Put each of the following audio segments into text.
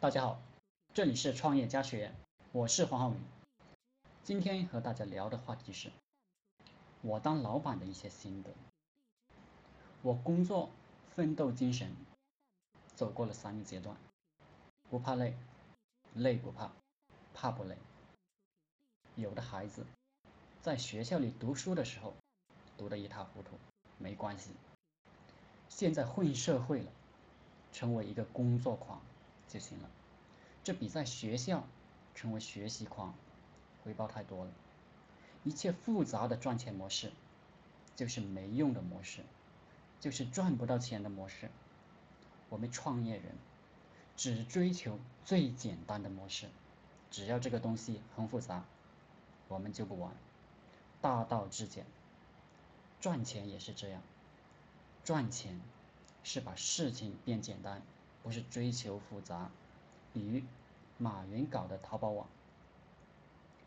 大家好，这里是创业家学院，我是黄浩宇。今天和大家聊的话题是，我当老板的一些心得。我工作奋斗精神走过了三个阶段，不怕累，累不怕，怕不累。有的孩子在学校里读书的时候读得一塌糊涂，没关系。现在混社会了，成为一个工作狂。就行了，这比在学校成为学习狂回报太多了。一切复杂的赚钱模式，就是没用的模式，就是赚不到钱的模式。我们创业人只追求最简单的模式，只要这个东西很复杂，我们就不玩。大道至简，赚钱也是这样，赚钱是把事情变简单。不是追求复杂，比如马云搞的淘宝网，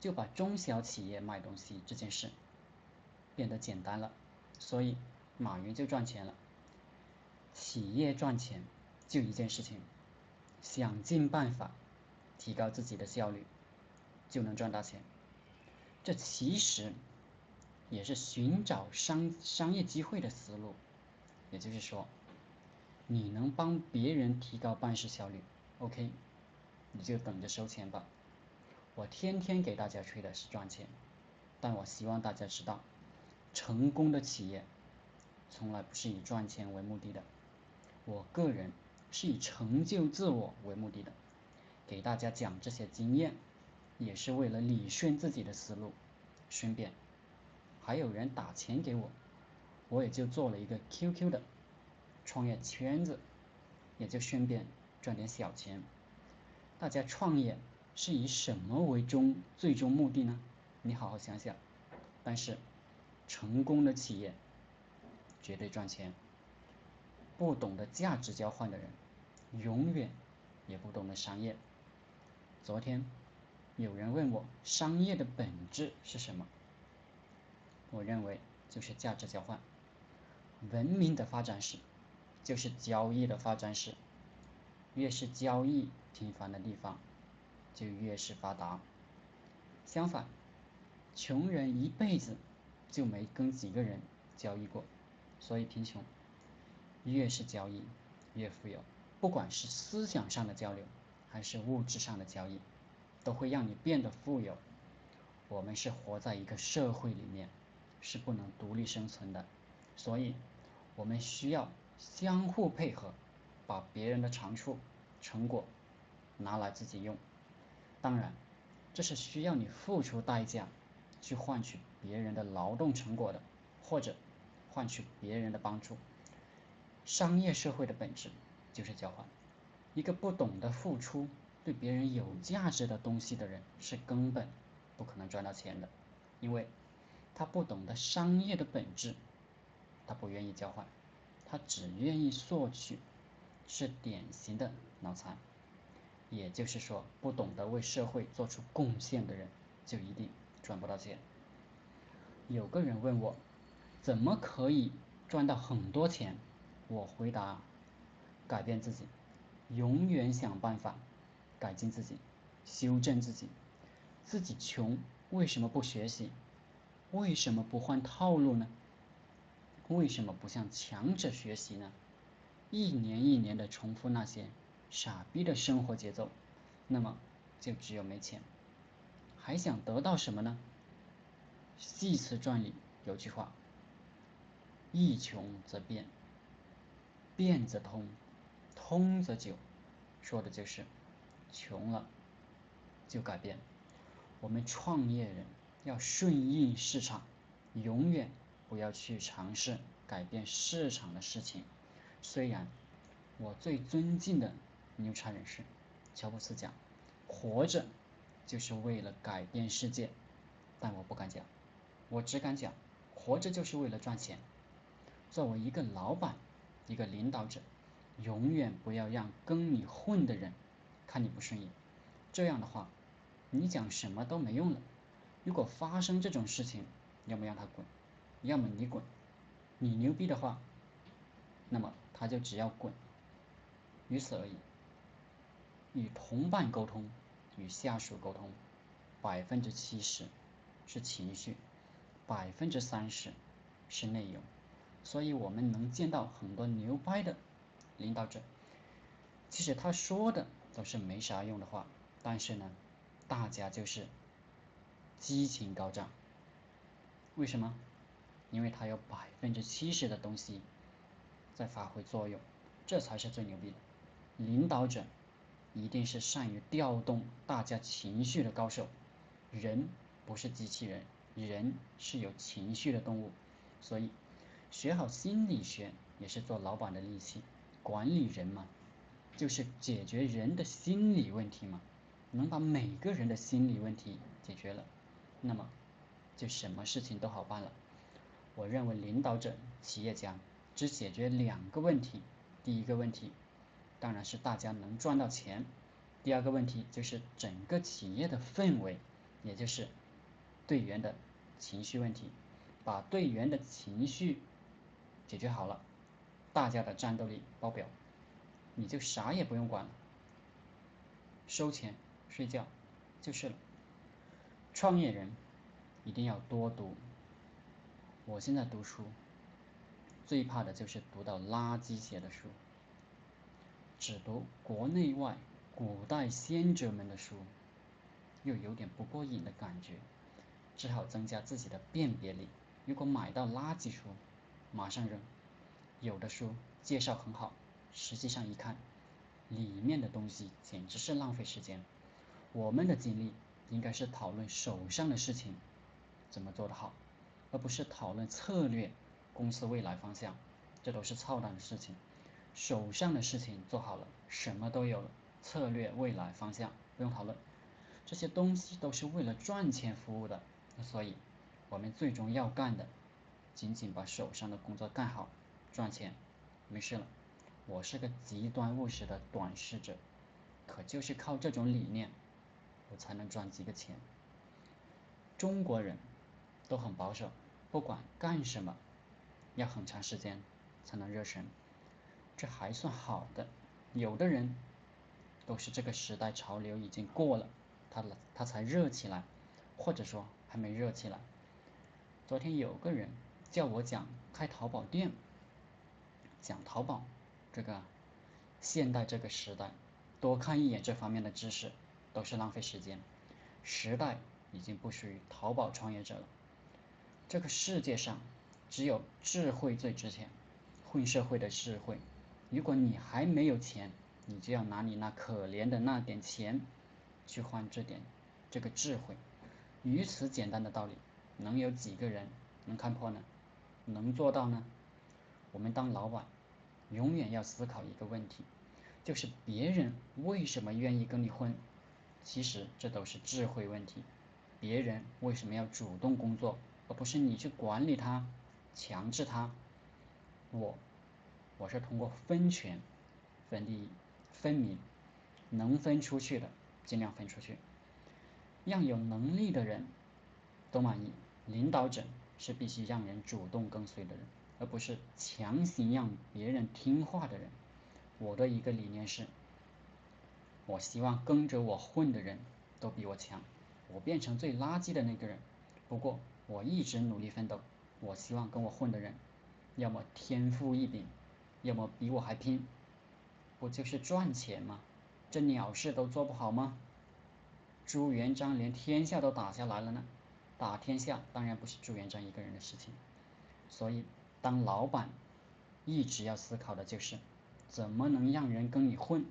就把中小企业卖东西这件事变得简单了，所以马云就赚钱了。企业赚钱就一件事情，想尽办法提高自己的效率，就能赚大钱。这其实也是寻找商商业机会的思路，也就是说。你能帮别人提高办事效率，OK，你就等着收钱吧。我天天给大家吹的是赚钱，但我希望大家知道，成功的企业从来不是以赚钱为目的的。我个人是以成就自我为目的的，给大家讲这些经验，也是为了理顺自己的思路。顺便，还有人打钱给我，我也就做了一个 QQ 的。创业圈子也就顺便赚点小钱。大家创业是以什么为终最终目的呢？你好好想想。但是成功的企业绝对赚钱。不懂得价值交换的人，永远也不懂得商业。昨天有人问我，商业的本质是什么？我认为就是价值交换。文明的发展史。就是交易的发展史，越是交易频繁的地方，就越是发达。相反，穷人一辈子就没跟几个人交易过，所以贫穷。越是交易，越富有。不管是思想上的交流，还是物质上的交易，都会让你变得富有。我们是活在一个社会里面，是不能独立生存的，所以我们需要。相互配合，把别人的长处、成果拿来自己用。当然，这是需要你付出代价去换取别人的劳动成果的，或者换取别人的帮助。商业社会的本质就是交换。一个不懂得付出、对别人有价值的东西的人，是根本不可能赚到钱的，因为他不懂得商业的本质，他不愿意交换。他只愿意索取，是典型的脑残。也就是说，不懂得为社会做出贡献的人，就一定赚不到钱。有个人问我，怎么可以赚到很多钱？我回答：改变自己，永远想办法改进自己，修正自己。自己穷，为什么不学习？为什么不换套路呢？为什么不向强者学习呢？一年一年的重复那些傻逼的生活节奏，那么就只有没钱。还想得到什么呢？《系辞传》里有句话：“一穷则变，变则通，通则久。”说的就是穷了就改变。我们创业人要顺应市场，永远。不要去尝试改变市场的事情。虽然我最尊敬的牛叉人士乔布斯讲，活着就是为了改变世界，但我不敢讲，我只敢讲，活着就是为了赚钱。作为一个老板，一个领导者，永远不要让跟你混的人看你不顺眼。这样的话，你讲什么都没用了。如果发生这种事情，要么让他滚。要么你滚，你牛逼的话，那么他就只要滚，于此而已。与同伴沟通，与下属沟通，百分之七十是情绪，百分之三十是内容。所以我们能见到很多牛掰的领导者，其实他说的都是没啥用的话，但是呢，大家就是激情高涨。为什么？因为他有百分之七十的东西在发挥作用，这才是最牛逼的。领导者一定是善于调动大家情绪的高手。人不是机器人，人是有情绪的动物，所以学好心理学也是做老板的利器。管理人嘛，就是解决人的心理问题嘛。能把每个人的心理问题解决了，那么就什么事情都好办了。我认为领导者、企业家只解决两个问题，第一个问题。当然是大家能赚到钱。第二个问题就是整个企业的氛围，也就是队员的情绪问题。把队员的情绪解决好了，大家的战斗力爆表，你就啥也不用管了，收钱睡觉就是了。创业人一定要多读。我现在读书，最怕的就是读到垃圾写的书。只读国内外古代先哲们的书，又有点不过瘾的感觉，只好增加自己的辨别力。如果买到垃圾书，马上扔。有的书介绍很好，实际上一看，里面的东西简直是浪费时间。我们的精力应该是讨论手上的事情怎么做得好，而不是讨论策略、公司未来方向，这都是操蛋的事情。手上的事情做好了，什么都有了。策略、未来方向不用讨论，这些东西都是为了赚钱服务的。所以，我们最终要干的，仅仅把手上的工作干好，赚钱，没事了。我是个极端务实的短视者，可就是靠这种理念，我才能赚几个钱。中国人都很保守，不管干什么，要很长时间才能热身。这还算好的，有的人都是这个时代潮流已经过了，他他才热起来，或者说还没热起来。昨天有个人叫我讲开淘宝店，讲淘宝这个现代这个时代，多看一眼这方面的知识都是浪费时间。时代已经不属于淘宝创业者了，这个世界上只有智慧最值钱，混社会的智慧。如果你还没有钱，你就要拿你那可怜的那点钱，去换这点这个智慧。如此简单的道理，能有几个人能看破呢？能做到呢？我们当老板，永远要思考一个问题，就是别人为什么愿意跟你混？其实这都是智慧问题。别人为什么要主动工作，而不是你去管理他、强制他？我。我是通过分权分利益分明，能分出去的尽量分出去，让有能力的人都满意。领导者是必须让人主动跟随的人，而不是强行让别人听话的人。我的一个理念是，我希望跟着我混的人都比我强，我变成最垃圾的那个人。不过我一直努力奋斗，我希望跟我混的人，要么天赋异禀。要么比我还拼，不就是赚钱吗？这鸟事都做不好吗？朱元璋连天下都打下来了呢，打天下当然不是朱元璋一个人的事情。所以，当老板一直要思考的就是，怎么能让人跟你混。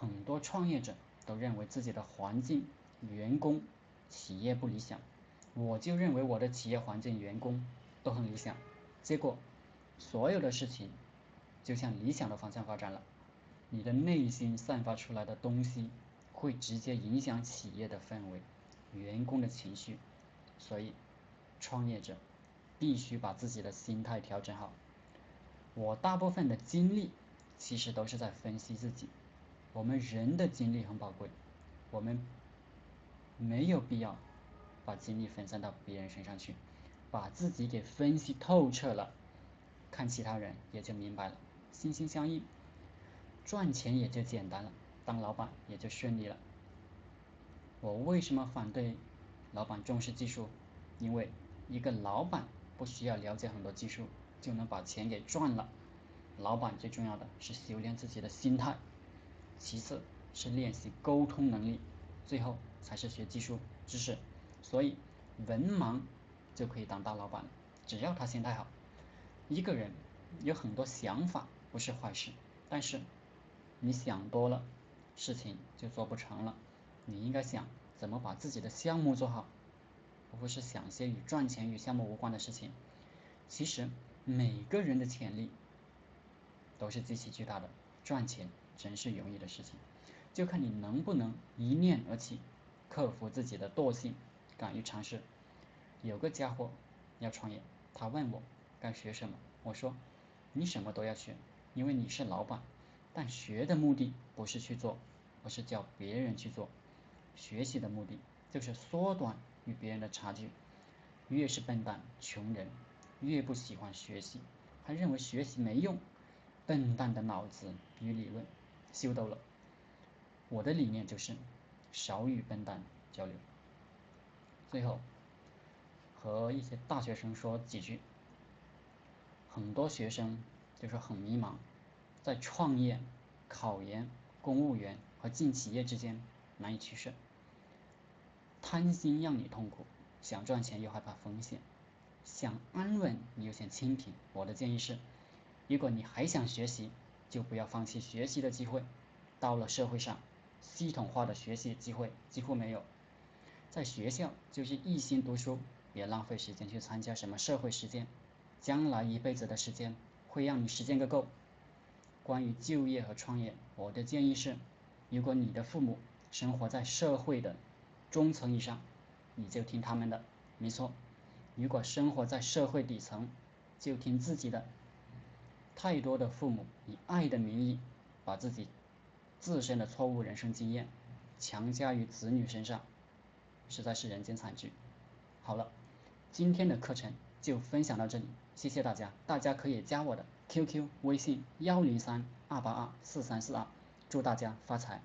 很多创业者都认为自己的环境、员工、企业不理想，我就认为我的企业环境、员工都很理想。结果，所有的事情。就向理想的方向发展了，你的内心散发出来的东西，会直接影响企业的氛围、员工的情绪，所以，创业者必须把自己的心态调整好。我大部分的精力其实都是在分析自己。我们人的精力很宝贵，我们没有必要把精力分散到别人身上去，把自己给分析透彻了，看其他人也就明白了。心心相印，赚钱也就简单了。当老板也就顺利了。我为什么反对老板重视技术？因为一个老板不需要了解很多技术就能把钱给赚了。老板最重要的是修炼自己的心态，其次是练习沟通能力，最后才是学技术知识。所以文盲就可以当大老板了，只要他心态好。一个人有很多想法不是坏事，但是你想多了，事情就做不成了。你应该想怎么把自己的项目做好，而不是想些与赚钱与项目无关的事情。其实每个人的潜力都是极其巨大的，赚钱真是容易的事情，就看你能不能一念而起，克服自己的惰性，敢于尝试。有个家伙要创业，他问我该学什么，我说你什么都要学，因为你是老板，但学的目的不是去做，而是教别人去做。学习的目的就是缩短与别人的差距。越是笨蛋、穷人，越不喜欢学习，还认为学习没用。笨蛋的脑子与理论秀逗了。我的理念就是少与笨蛋交流。最后，和一些大学生说几句。很多学生就是很迷茫，在创业、考研、公务员和进企业之间难以取舍。贪心让你痛苦，想赚钱又害怕风险，想安稳你又想清贫。我的建议是，如果你还想学习，就不要放弃学习的机会。到了社会上，系统化的学习机会几乎没有。在学校就是一心读书，别浪费时间去参加什么社会实践。将来一辈子的时间会让你实践个够。关于就业和创业，我的建议是，如果你的父母生活在社会的。中层以上，你就听他们的，没错。如果生活在社会底层，就听自己的。太多的父母以爱的名义，把自己自身的错误人生经验强加于子女身上，实在是人间惨剧。好了，今天的课程就分享到这里，谢谢大家。大家可以加我的 QQ 微信幺零三二八二四三四二，祝大家发财。